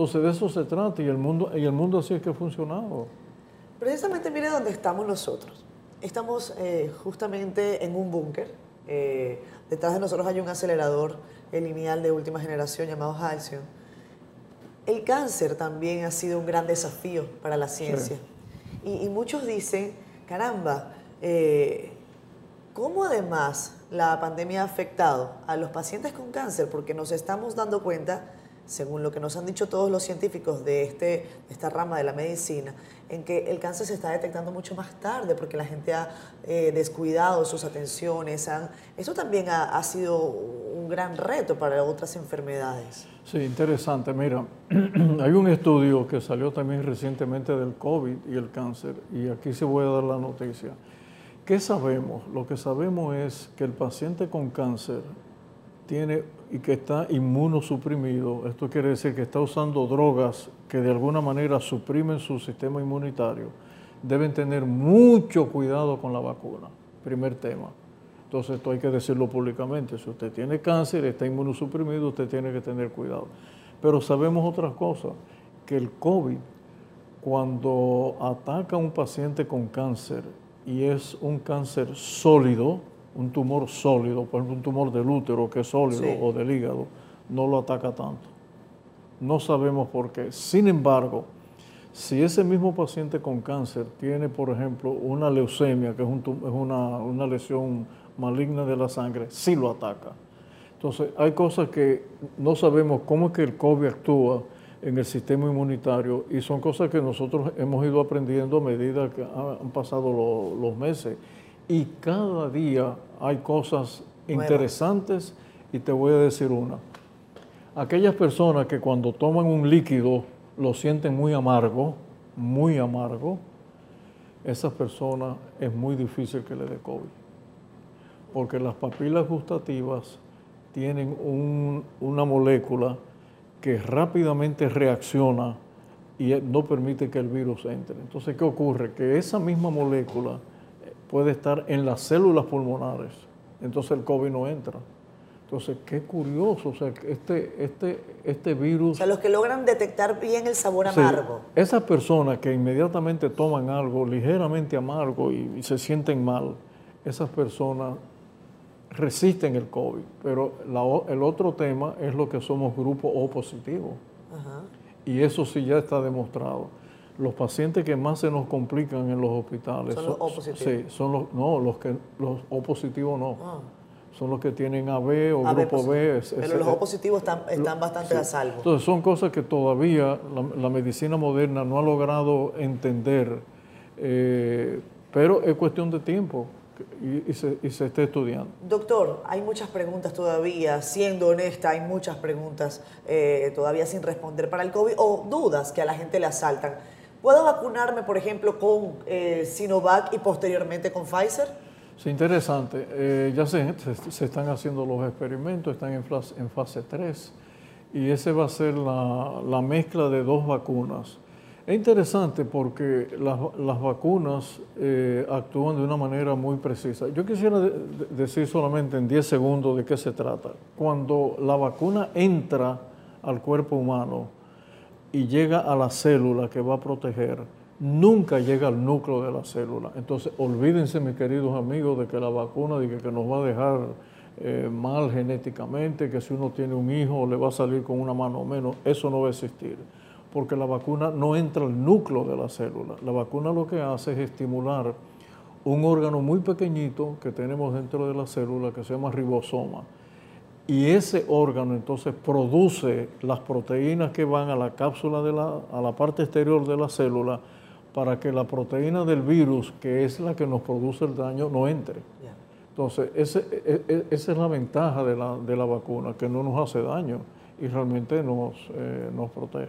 Entonces de eso se trata y el mundo, y el mundo así es que ha funcionado. Precisamente mire dónde estamos nosotros. Estamos eh, justamente en un búnker. Eh, detrás de nosotros hay un acelerador lineal de última generación llamado Halcyon. El cáncer también ha sido un gran desafío para la ciencia. Y, y muchos dicen, caramba, eh, ¿Cómo además la pandemia ha afectado a los pacientes con cáncer? Porque nos estamos dando cuenta, según lo que nos han dicho todos los científicos de, este, esta rama de la medicina, en que el cáncer se está detectando mucho más tarde porque la gente ha eh, descuidado sus atenciones. eso también ha, ha, sido un gran reto para otras enfermedades. Sí, interesante. Mira, *clears throat* hay un estudio que salió también recientemente del COVID y el cáncer, y aquí se voy a dar la noticia. ¿Qué sabemos? Lo que sabemos es que el paciente con cáncer tiene y que está inmunosuprimido, esto quiere decir que está usando drogas que de alguna manera suprimen su sistema inmunitario, deben tener mucho cuidado con la vacuna. Primer tema. Entonces esto hay que decirlo públicamente. Si usted tiene cáncer, está inmunosuprimido, usted tiene que tener cuidado. Pero sabemos otras cosas, que el COVID, cuando ataca a un paciente con cáncer, y es un cáncer sólido, un tumor sólido, por ejemplo un tumor del útero que es sólido o del hígado, no lo ataca tanto. No sabemos por qué. Sin embargo, si ese mismo paciente con cáncer tiene, por ejemplo, una leucemia, que es, una, una, lesión maligna de la sangre, sí lo ataca. Entonces, hay cosas que no sabemos cómo es que el COVID actúa en el sistema inmunitario y son cosas que nosotros hemos ido aprendiendo a medida que han pasado los meses y cada día hay cosas interesantes y te voy a decir una. Aquellas personas que cuando toman un líquido lo sienten muy amargo, muy amargo, esas personas es muy difícil que le dé COVID. Porque las papilas gustativas tienen una molécula que rápidamente reacciona y no permite que el virus entre. Entonces, ¿qué ocurre? Que esa misma molécula puede estar en las células pulmonares, entonces el COVID no entra. Entonces, qué curioso, o sea, este, este, este virus... O sea, los que logran detectar bien el sabor amargo. esas personas que inmediatamente toman algo ligeramente amargo y se sienten mal, esas personas resisten el COVID, pero el otro tema es lo que somos grupo O positivo. Y eso sí ya está demostrado. Los pacientes que más se nos complican en los hospitales son, los O positivos. Sí, son los, no, los que los O positivos no. Ah. son los que tienen AB o grupo B. Pero los O positivos están, están bastante a salvo. Entonces son cosas que todavía la, medicina moderna no ha logrado entender, eh, pero es cuestión de tiempo y, se, y, se, está estudiando. Doctor, hay muchas preguntas todavía, siendo honesta, hay muchas preguntas eh, todavía sin responder para el COVID o dudas que a la gente le asaltan. ¿Puedo vacunarme, por ejemplo, con eh, Sinovac y posteriormente con Pfizer? Sí, interesante. Eh, ya se, se, están haciendo los experimentos, están en, en fase 3 y ese va a ser la, la mezcla de dos vacunas. Es interesante porque las, las vacunas eh, actúan de una manera muy precisa. Yo quisiera decir solamente en 10 segundos de qué se trata. Cuando la vacuna entra al cuerpo humano y llega a la célula que va a proteger, nunca llega al núcleo de la célula. Entonces, olvídense, mis queridos amigos, de que la vacuna de que, nos va a dejar eh, mal genéticamente, que si uno tiene un hijo le va a salir con una mano menos, eso no va a existir, porque la vacuna no entra al núcleo de la célula. La vacuna lo que hace es estimular un órgano muy pequeñito que tenemos dentro de la célula que se llama ribosoma. Y ese órgano entonces produce las proteínas que van a la cápsula de la, a la parte exterior de la célula para que la proteína del virus, que es la que nos produce el daño, no entre. Entonces, ese, e, e, esa es la ventaja de la, de la, vacuna, que no nos hace daño y realmente nos, eh, nos protege.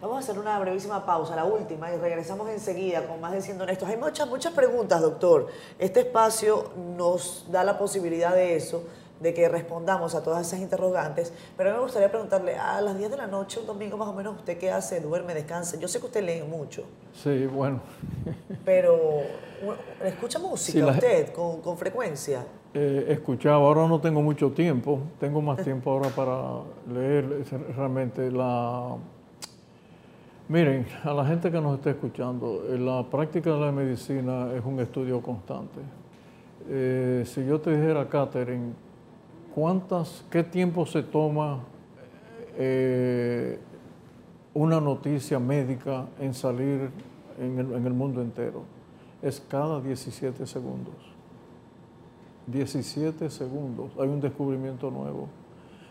Vamos a hacer una brevísima pausa, la última, y regresamos enseguida con más de Siendo Honestos. Hay muchas, muchas preguntas, doctor. Este espacio nos da la posibilidad de eso de que respondamos a todas esas interrogantes, pero me gustaría preguntarle, a las 10 de la noche, un domingo más o menos, ¿usted qué hace? ¿Duerme? ¿Descansa? Yo sé que usted lee mucho. Sí, bueno. Pero, ¿escucha música usted con, con, frecuencia? Eh, escuchaba, ahora no tengo mucho tiempo, tengo más tiempo ahora para leer realmente la... Miren, a la gente que nos está escuchando, eh, la práctica de la medicina es un estudio constante. Eh, si yo te dijera, Catherine, ¿cuántas, qué tiempo se toma eh, una noticia médica en salir en el, mundo entero? Es cada 17 segundos. 17 segundos, hay un descubrimiento nuevo.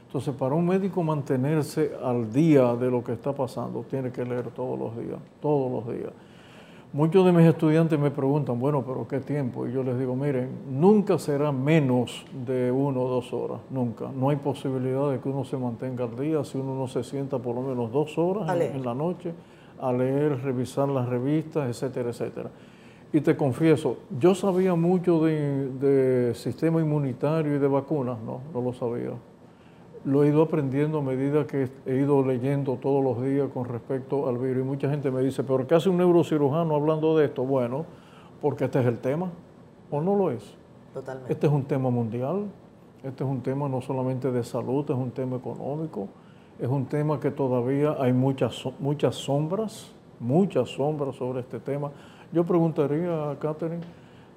Entonces, para un médico mantenerse al día de lo que está pasando, tiene que leer todos los días, todos los días. Muchos de mis estudiantes me preguntan, bueno, pero ¿qué tiempo? Y yo les digo, miren, nunca será menos de uno o dos horas, nunca. No hay posibilidad de que uno se mantenga al día si uno no se sienta por lo menos dos horas en, la noche a leer, revisar las revistas, etcétera, etcétera. Y te confieso, yo sabía mucho de, de sistema inmunitario y de vacunas, no, no lo sabía lo he ido aprendiendo a medida que he ido leyendo todos los días con respecto al virus. Y mucha gente me dice, pero ¿qué hace un neurocirujano hablando de esto? Bueno, porque este es el tema, o no lo es. Totalmente. Este es un tema mundial, este es un tema no solamente de salud, es un tema económico, es un tema que todavía hay muchas, muchas sombras, muchas sombras sobre este tema. Yo preguntaría a Catherine,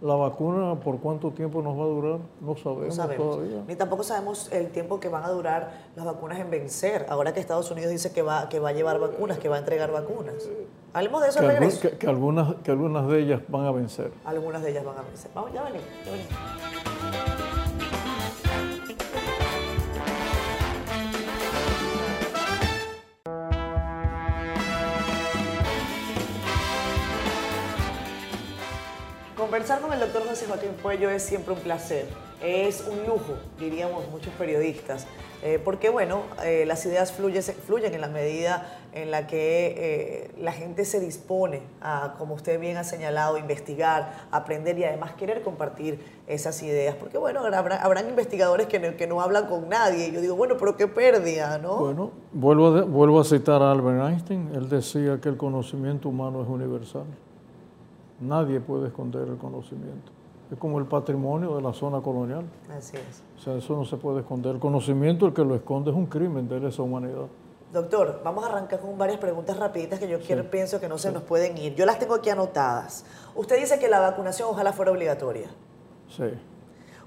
la vacuna, ¿por cuánto tiempo nos va a durar? No sabemos, todavía. Ni tampoco sabemos el tiempo que van a durar las vacunas en vencer. Ahora que Estados Unidos dice que va, que va a llevar vacunas, que va a entregar vacunas. Hablemos de eso que, regreso. que, algunas, que algunas de ellas van a vencer. Algunas de ellas van a vencer. Vamos, ya venimos, ya venimos. Conversar con el doctor José Joaquín Puello es siempre un placer, es un lujo, diríamos muchos periodistas, eh, porque bueno, eh, las ideas fluyen, fluyen en la medida en la que eh, la gente se dispone a, como usted bien ha señalado, investigar, aprender y además querer compartir esas ideas, porque bueno, habrá, habrán investigadores que no, hablan con nadie, yo digo, bueno, pero qué pérdida, ¿no? Bueno, vuelvo a, vuelvo a citar a Albert Einstein, él decía que el conocimiento humano es universal. Nadie puede esconder el conocimiento. Es como el patrimonio de la zona colonial. Así es. O sea, eso no se puede esconder. El conocimiento, el que lo esconde, es un crimen de esa humanidad. Doctor, vamos a arrancar con varias preguntas rapiditas que yo quiero, pienso que no se nos pueden ir. Yo las tengo aquí anotadas. Usted dice que la vacunación ojalá fuera obligatoria. Sí.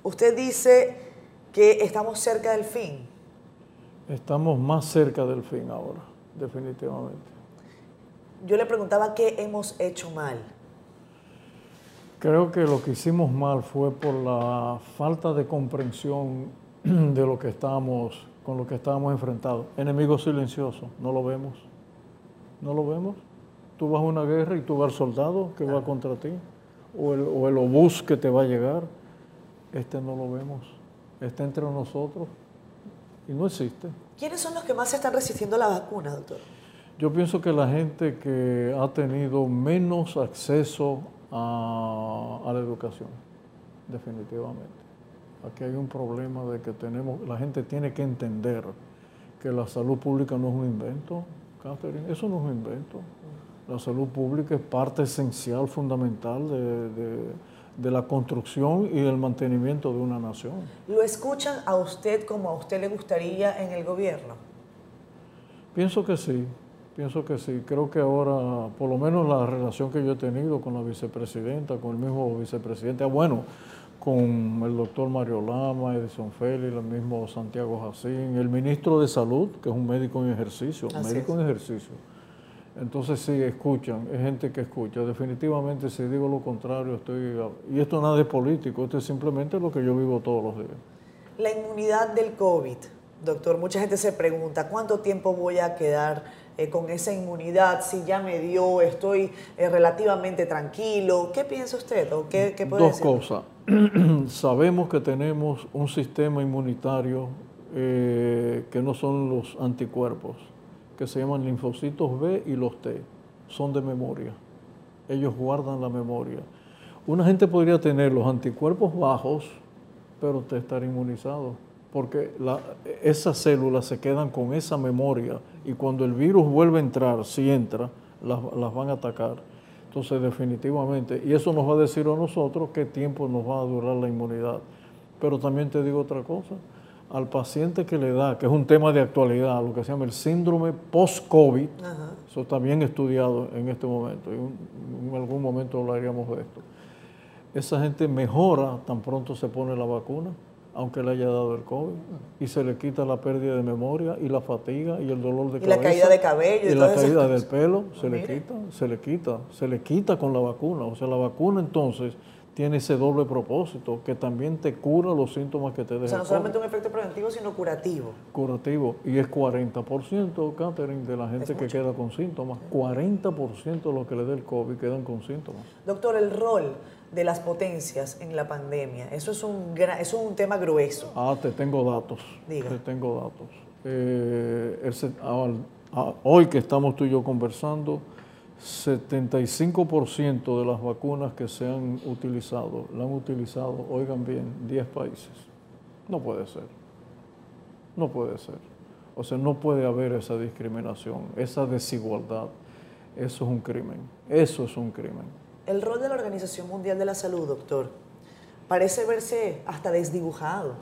Usted dice que estamos cerca del fin. Estamos más cerca del fin ahora, definitivamente. Yo le preguntaba qué hemos hecho mal. Creo que lo que hicimos mal fue por la falta de comprensión *clears throat* de lo que estábamos, con lo que estábamos enfrentados. Enemigo silencioso, no lo vemos. No lo vemos. Tú vas a una guerra y tú vas al soldado que va contra ti, o el, o el obús que te va a llegar. Este no lo vemos. Está entre nosotros y no existe. ¿Quiénes son los que más están resistiendo a la vacuna, doctor? Yo pienso que la gente que ha tenido menos acceso a, la educación, definitivamente. Aquí hay un problema de que tenemos, la gente tiene que entender que la salud pública no es un invento, Catherine, eso no es un invento. La salud pública es parte esencial, fundamental de, de la construcción y el mantenimiento de una nación. ¿Lo escuchan a usted como a usted le gustaría en el gobierno? Pienso que sí. Pienso que sí, creo que ahora, por lo menos la relación que yo he tenido con la vicepresidenta, con el mismo vicepresidente, ah, bueno, con el doctor Mario Lama, Edison Félix, el mismo Santiago Jacín, el ministro de Salud, que es un médico en ejercicio, médico en ejercicio. Entonces sí, escuchan, es gente que escucha. Definitivamente, si digo lo contrario, estoy... Y esto nada es político, esto es simplemente lo que yo vivo todos los días. La inmunidad del COVID, doctor, mucha gente se pregunta, ¿cuánto tiempo voy a quedar eh, con esa inmunidad, si ya me dio, estoy eh, relativamente tranquilo. ¿Qué piensa usted o qué, puede Dos cosas. *clears throat* Sabemos que tenemos un sistema inmunitario eh, que no son los anticuerpos, que se llaman linfocitos B y los T. Son de memoria. Ellos guardan la memoria. Una gente podría tener los anticuerpos bajos, pero estar inmunizado porque esas células se quedan con esa memoria y cuando el virus vuelve a entrar, si entra, las, van a atacar. Entonces, definitivamente, y eso nos va a decir a nosotros qué tiempo nos va a durar la inmunidad. Pero también te digo otra cosa, al paciente que le da, que es un tema de actualidad, lo que se llama el síndrome post-COVID, eso está bien estudiado en este momento, y en algún momento hablaríamos de esto. Esa gente mejora tan pronto se pone la vacuna aunque le haya dado el COVID, y se le quita la pérdida de memoria y la fatiga y el dolor de cabeza. Y la caída de cabello. Y, la caída del pelo, se le quita, se le quita, se le quita con la vacuna. O sea, la vacuna entonces tiene ese doble propósito, que también te cura los síntomas que te dejan. O sea, no solamente un efecto preventivo, sino curativo. Curativo. Y es 40%, Catherine, de la gente que queda con síntomas. 40% de los que le dé el COVID quedan con síntomas. Doctor, el rol de las potencias en la pandemia. Eso es un, es un tema grueso. Ah, te tengo datos. Diga. Te tengo datos. Eh, hoy que estamos tú y yo conversando, 75% de las vacunas que se han utilizado, la han utilizado, oigan bien, 10 países. No puede ser. No puede ser. O sea, no puede haber esa discriminación, esa desigualdad. Eso es un crimen. Eso es un crimen el rol de la Organización Mundial de la Salud, doctor, parece verse hasta desdibujado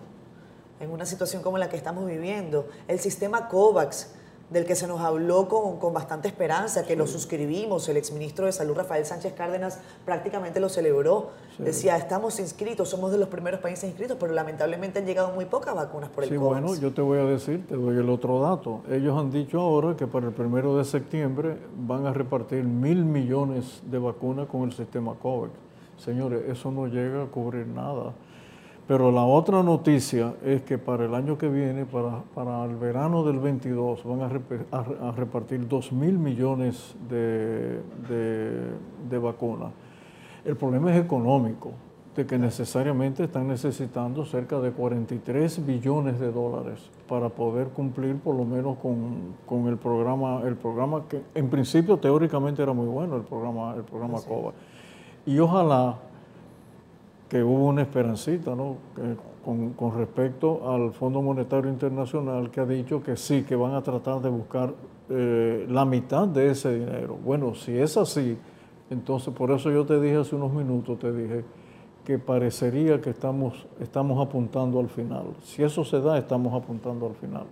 en una situación como la que estamos viviendo. El sistema COVAX, del que se nos habló con, bastante esperanza, que lo suscribimos, el exministro de Salud Rafael Sánchez Cárdenas prácticamente lo celebró. Decía, estamos inscritos, somos de los primeros países inscritos, pero lamentablemente han llegado muy pocas vacunas por el sí, bueno, yo te voy a decir, te doy el otro dato. Ellos han dicho ahora que para el primero de septiembre van a repartir mil millones de vacunas con el sistema COVAX. Señores, eso no llega a cubrir nada. Pero la otra noticia es que para el año que viene, para, para el verano del 22, van a, repartir 2 mil millones de, de, vacunas. El problema es económico, de que necesariamente están necesitando cerca de 43 billones de dólares para poder cumplir por lo menos con, el programa, el programa que en principio teóricamente era muy bueno, el programa, el programa COVA. Y ojalá que hubo una esperancita ¿no? con, respecto al Fondo Monetario Internacional que ha dicho que sí, que van a tratar de buscar eh, la mitad de ese dinero. Bueno, si es así, entonces por eso yo te dije hace unos minutos, te dije que parecería que estamos, estamos apuntando al final. Si eso se da, estamos apuntando al final.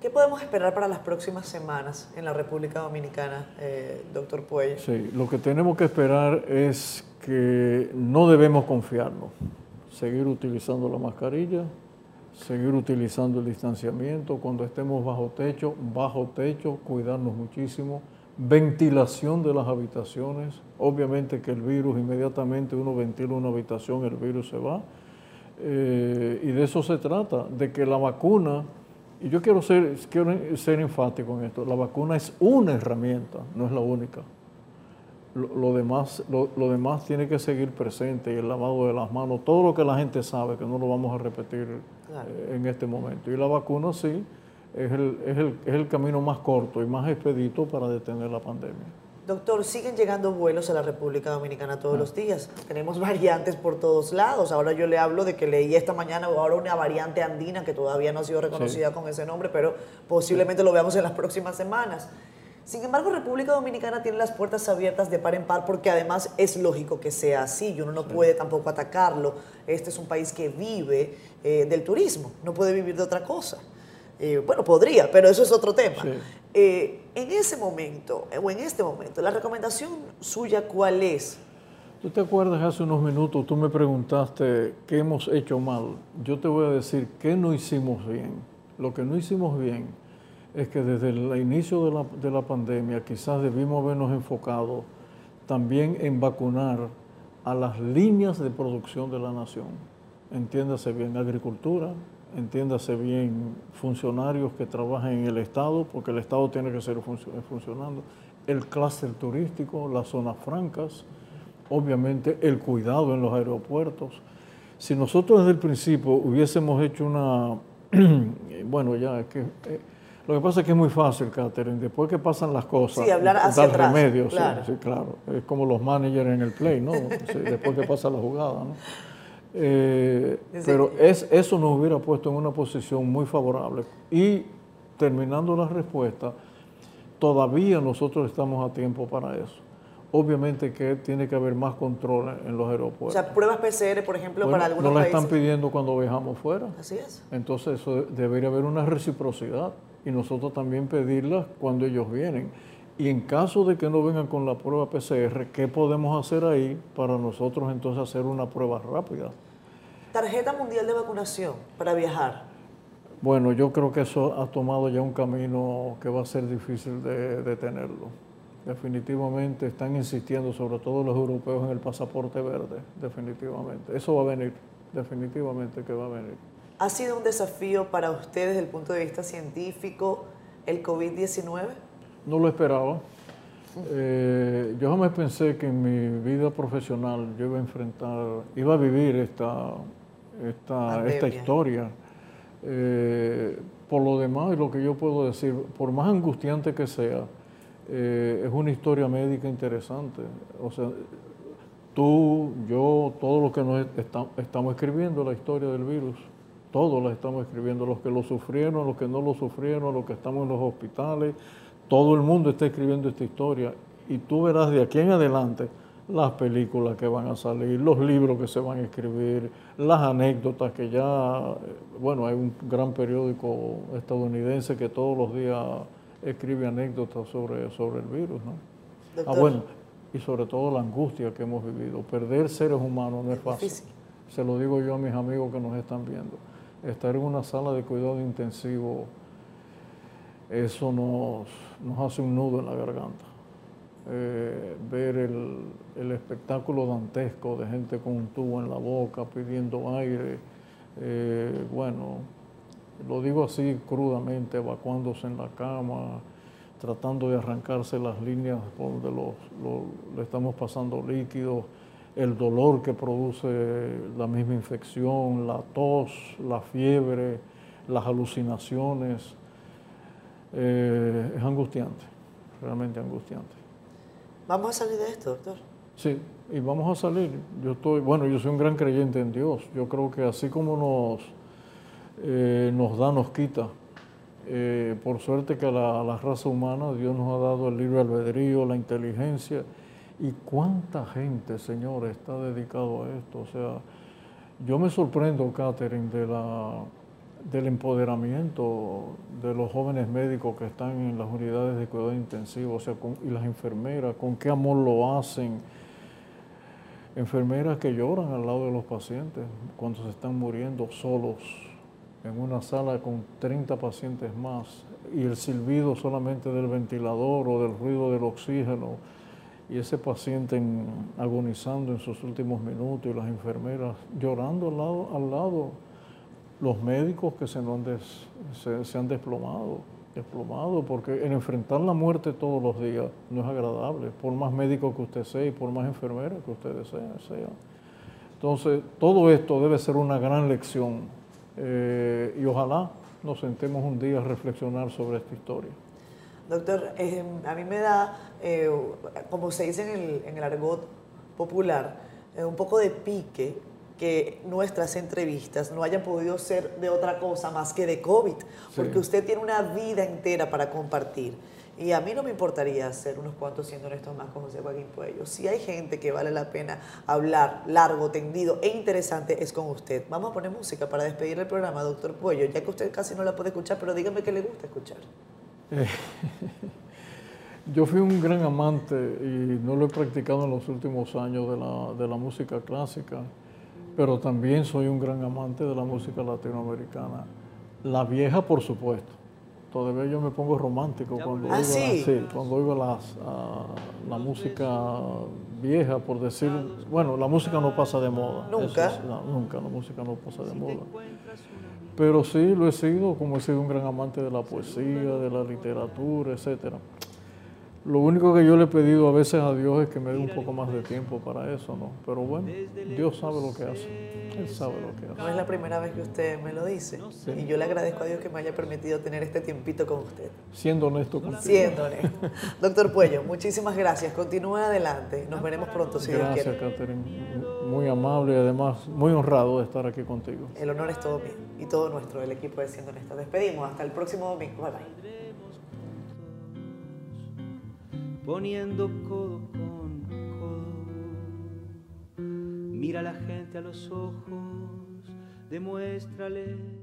¿Qué podemos esperar para las próximas semanas en la República Dominicana, eh, doctor Puello? Sí, lo que tenemos que esperar es que no debemos confiarnos, seguir utilizando la mascarilla, seguir utilizando el distanciamiento, cuando estemos bajo techo, bajo techo, cuidarnos muchísimo, ventilación de las habitaciones. Obviamente que el virus, inmediatamente uno ventila una habitación, el virus se va. Eh, y de eso se trata, de que la vacuna, y yo quiero ser, quiero ser enfático en esto, la vacuna es una herramienta, no es la única. Lo, demás, lo, demás tiene que seguir presente y el lavado de las manos, todo lo que la gente sabe, que no lo vamos a repetir eh, en este momento. Y la vacuna sí, es el, es, el, es el camino más corto y más expedito para detener la pandemia. Doctor, siguen llegando vuelos a la República Dominicana todos los días. Tenemos *laughs* variantes por todos lados. Ahora yo le hablo de que leí esta mañana ahora una variante andina que todavía no ha sido reconocida con ese nombre, pero posiblemente lo veamos en las *laughs* próximas semanas. Sin embargo, República Dominicana tiene las puertas abiertas de par en par porque además es lógico que sea así y uno no puede tampoco atacarlo. Este es un país que vive eh, del turismo, no puede vivir de otra cosa. Eh, bueno, podría, pero eso es otro tema. Eh, en ese momento, o en este momento, la recomendación suya, ¿cuál es? ¿Tú te acuerdas hace unos minutos, tú me preguntaste qué hemos hecho mal? Yo te voy a decir qué no hicimos bien. Lo que no hicimos bien es que desde el inicio de la, de la pandemia quizás debimos habernos enfocado también en vacunar a las líneas de producción de la nación. Entiéndase bien, agricultura, entiéndase bien, funcionarios que trabajan en el Estado, porque el Estado tiene que seguir funcionando, el clúster turístico, las zonas francas, obviamente el cuidado en los aeropuertos. Si nosotros desde el principio hubiésemos hecho una, *clears throat* bueno, ya es que... Eh, lo que pasa es que es muy fácil, Catherine, después que pasan las cosas, sí, hablar hacia dar remedios, claro. Sí, claro. Es como los managers en el play, ¿no? después que pasa la jugada, ¿no? Eh, pero es, eso nos hubiera puesto en una posición muy favorable. Y terminando la respuesta, todavía nosotros estamos a tiempo para eso. Obviamente que tiene que haber más control en los aeropuertos. O sea, pruebas PCR, por ejemplo, para algunos No la están pidiendo cuando viajamos fuera. Así es. Entonces, eso debería haber una reciprocidad y nosotros también pedirlas cuando ellos vienen. Y en caso de que no vengan con la prueba PCR, ¿qué podemos hacer ahí para nosotros entonces hacer una prueba rápida? Tarjeta mundial de vacunación para viajar. Bueno, yo creo que eso ha tomado ya un camino que va a ser difícil de, de tenerlo. Definitivamente están insistiendo, sobre todo los europeos, en el pasaporte verde, definitivamente. Eso va a venir, definitivamente que va a venir. ¿Ha sido un desafío para ustedes desde el punto de vista científico el COVID-19? No lo esperaba. Eh, yo jamás pensé que en mi vida profesional yo iba a enfrentar, iba a vivir esta, esta, esta historia. Eh, por lo demás, lo que yo puedo decir, por más angustiante que sea, eh, es una historia médica interesante. O sea, tú, yo, todos los que nos estamos escribiendo la historia del virus, todos la estamos escribiendo, los que lo sufrieron, los que no lo sufrieron, los que estamos en los hospitales, todo el mundo está escribiendo esta historia y tú verás de aquí en adelante las películas que van a salir, los libros que se van a escribir, las anécdotas que ya, bueno, hay un gran periódico estadounidense que todos los días escribe anécdotas sobre, sobre el virus, ¿no? Ah, bueno, y sobre todo la angustia que hemos vivido. Perder seres humanos no es fácil. Se lo digo yo a mis amigos que nos están viendo. Estar en una sala de cuidado intensivo eso nos, hace un nudo en la garganta. Eh, ver el, espectáculo dantesco de gente con un tubo en la boca pidiendo aire, eh, bueno, lo digo así crudamente, evacuándose en la cama, tratando de arrancarse las líneas donde los, le estamos pasando líquidos, el dolor que produce la misma infección, la tos, la fiebre, las alucinaciones. Eh, es angustiante, realmente angustiante. ¿Vamos a salir de esto, doctor? Sí, y vamos a salir. Yo estoy, bueno, yo soy un gran creyente en Dios. Yo creo que así como nos, eh, nos da, nos quita. Eh, por suerte que a la, a la, raza humana Dios nos ha dado el libre albedrío, la inteligencia. ¿Y cuánta gente, Señor, está dedicado a esto? O sea, yo me sorprendo, Catherine, de la del empoderamiento de los jóvenes médicos que están en las unidades de cuidado intensivo, o sea, y las enfermeras, con qué amor lo hacen. Enfermeras que lloran al lado de los pacientes cuando se están muriendo solos en una sala con 30 pacientes más. y el silbido solamente del ventilador o del ruido del oxígeno y ese paciente agonizando en sus últimos minutos y las enfermeras llorando al lado, al lado los médicos que se, se, han desplomado, desplomado, porque en enfrentar la muerte todos los días no es agradable, por más médico que usted sea y por más enfermera que usted sea. Entonces, todo esto debe ser una gran lección eh, y ojalá nos sentemos un día a reflexionar sobre esta historia. Doctor, eh, a mí me da, eh, como se dice en el, en el argot popular, eh, un poco de pique que nuestras entrevistas no hayan podido ser de otra cosa más que de COVID, porque usted tiene una vida entera para compartir. Y a mí no me importaría hacer unos cuantos, siendo honestos, más con José Joaquín Puello. Si hay gente que vale la pena hablar largo, tendido e interesante, es con usted. Vamos a poner música para despedir el programa, doctor Puello, ya que usted casi no la puede escuchar, pero dígame que le gusta escuchar. *laughs* yo fui un gran amante y no lo he practicado en los últimos años de la, música clásica, pero también soy un gran amante de la música latinoamericana. La vieja, por supuesto. Todavía yo me pongo romántico cuando, ¿Ah, oigo, cuando oigo la música vieja, por decir, bueno, la música no pasa de moda. Nunca. nunca, la música no pasa de moda. Pero sí lo he sido, como he sido un gran amante de la poesía, de la literatura, etcétera. Lo único que yo le he pedido a veces a Dios es que me dé un poco más de tiempo para eso, ¿no? Pero bueno, Dios sabe lo que hace. Él sabe lo que hace. No es la primera vez que usted me lo dice. Y yo le agradezco a Dios que me haya permitido tener este tiempito con usted. Siendo honesto contigo. Siendo honesto. Doctor Puello, muchísimas gracias. Continúe adelante. Nos veremos pronto, si Dios quiere. Gracias, Catherine. Muy amable y además muy honrado de estar aquí contigo. El honor es todo mío y todo nuestro, el equipo de Siendo Honesto. Despedimos. Hasta el próximo domingo. Bye bye poniendo codo con codo. Mira a la gente a los ojos, demuéstrale